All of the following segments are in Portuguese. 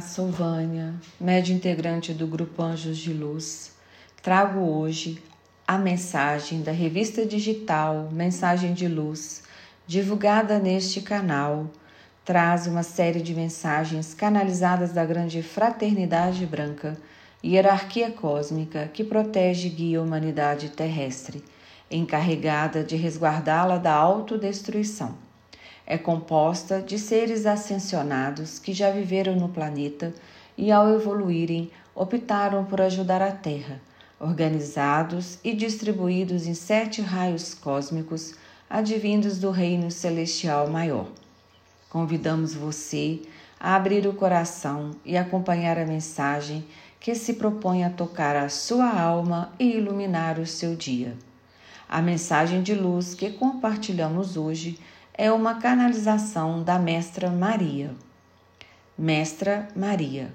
sou Vânia, médio integrante do Grupo Anjos de Luz. Trago hoje a mensagem da revista digital Mensagem de Luz, divulgada neste canal. Traz uma série de mensagens canalizadas da grande fraternidade branca, hierarquia cósmica que protege e guia a humanidade terrestre, encarregada de resguardá-la da autodestruição é composta de seres ascensionados que já viveram no planeta e, ao evoluírem, optaram por ajudar a Terra, organizados e distribuídos em sete raios cósmicos advindos do Reino Celestial Maior. Convidamos você a abrir o coração e acompanhar a mensagem que se propõe a tocar a sua alma e iluminar o seu dia. A mensagem de luz que compartilhamos hoje é uma canalização da Mestra Maria. Mestra Maria,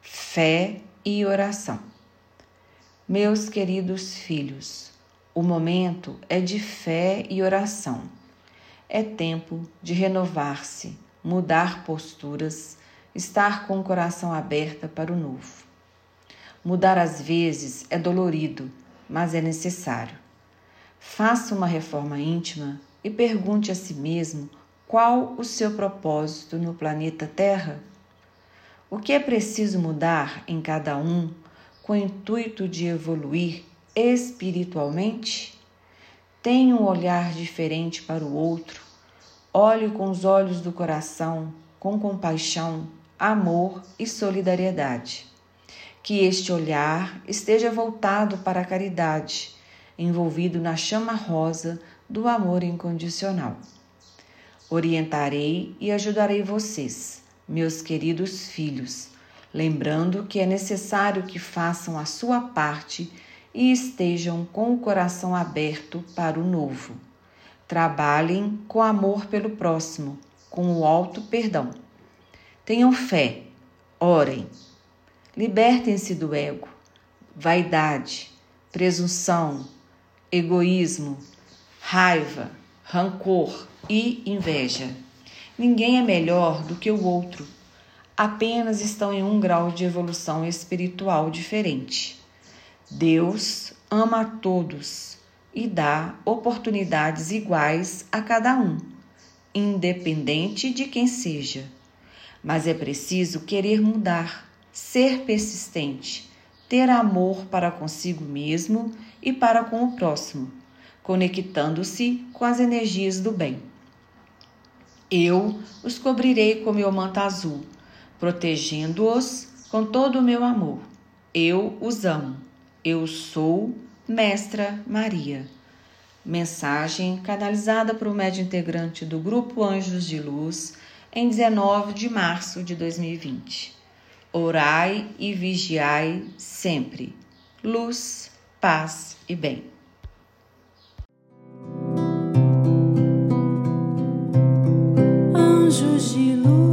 fé e oração. Meus queridos filhos, o momento é de fé e oração. É tempo de renovar-se, mudar posturas, estar com o coração aberto para o novo. Mudar às vezes é dolorido, mas é necessário. Faça uma reforma íntima e pergunte a si mesmo qual o seu propósito no planeta Terra. O que é preciso mudar em cada um com o intuito de evoluir espiritualmente? Tenha um olhar diferente para o outro. Olhe com os olhos do coração, com compaixão, amor e solidariedade. Que este olhar esteja voltado para a caridade, envolvido na chama rosa do amor incondicional. Orientarei e ajudarei vocês, meus queridos filhos, lembrando que é necessário que façam a sua parte e estejam com o coração aberto para o novo. Trabalhem com amor pelo próximo, com o alto perdão. Tenham fé, orem. Libertem-se do ego, vaidade, presunção, egoísmo, raiva, rancor e inveja. Ninguém é melhor do que o outro, apenas estão em um grau de evolução espiritual diferente. Deus ama a todos e dá oportunidades iguais a cada um, independente de quem seja. Mas é preciso querer mudar, ser persistente, ter amor para consigo mesmo e para com o próximo conectando-se com as energias do bem. Eu os cobrirei com meu manto azul, protegendo-os com todo o meu amor. Eu os amo. Eu sou Mestra Maria. Mensagem canalizada por um médio integrante do Grupo Anjos de Luz em 19 de março de 2020. Orai e vigiai sempre. Luz, paz e bem. Luz.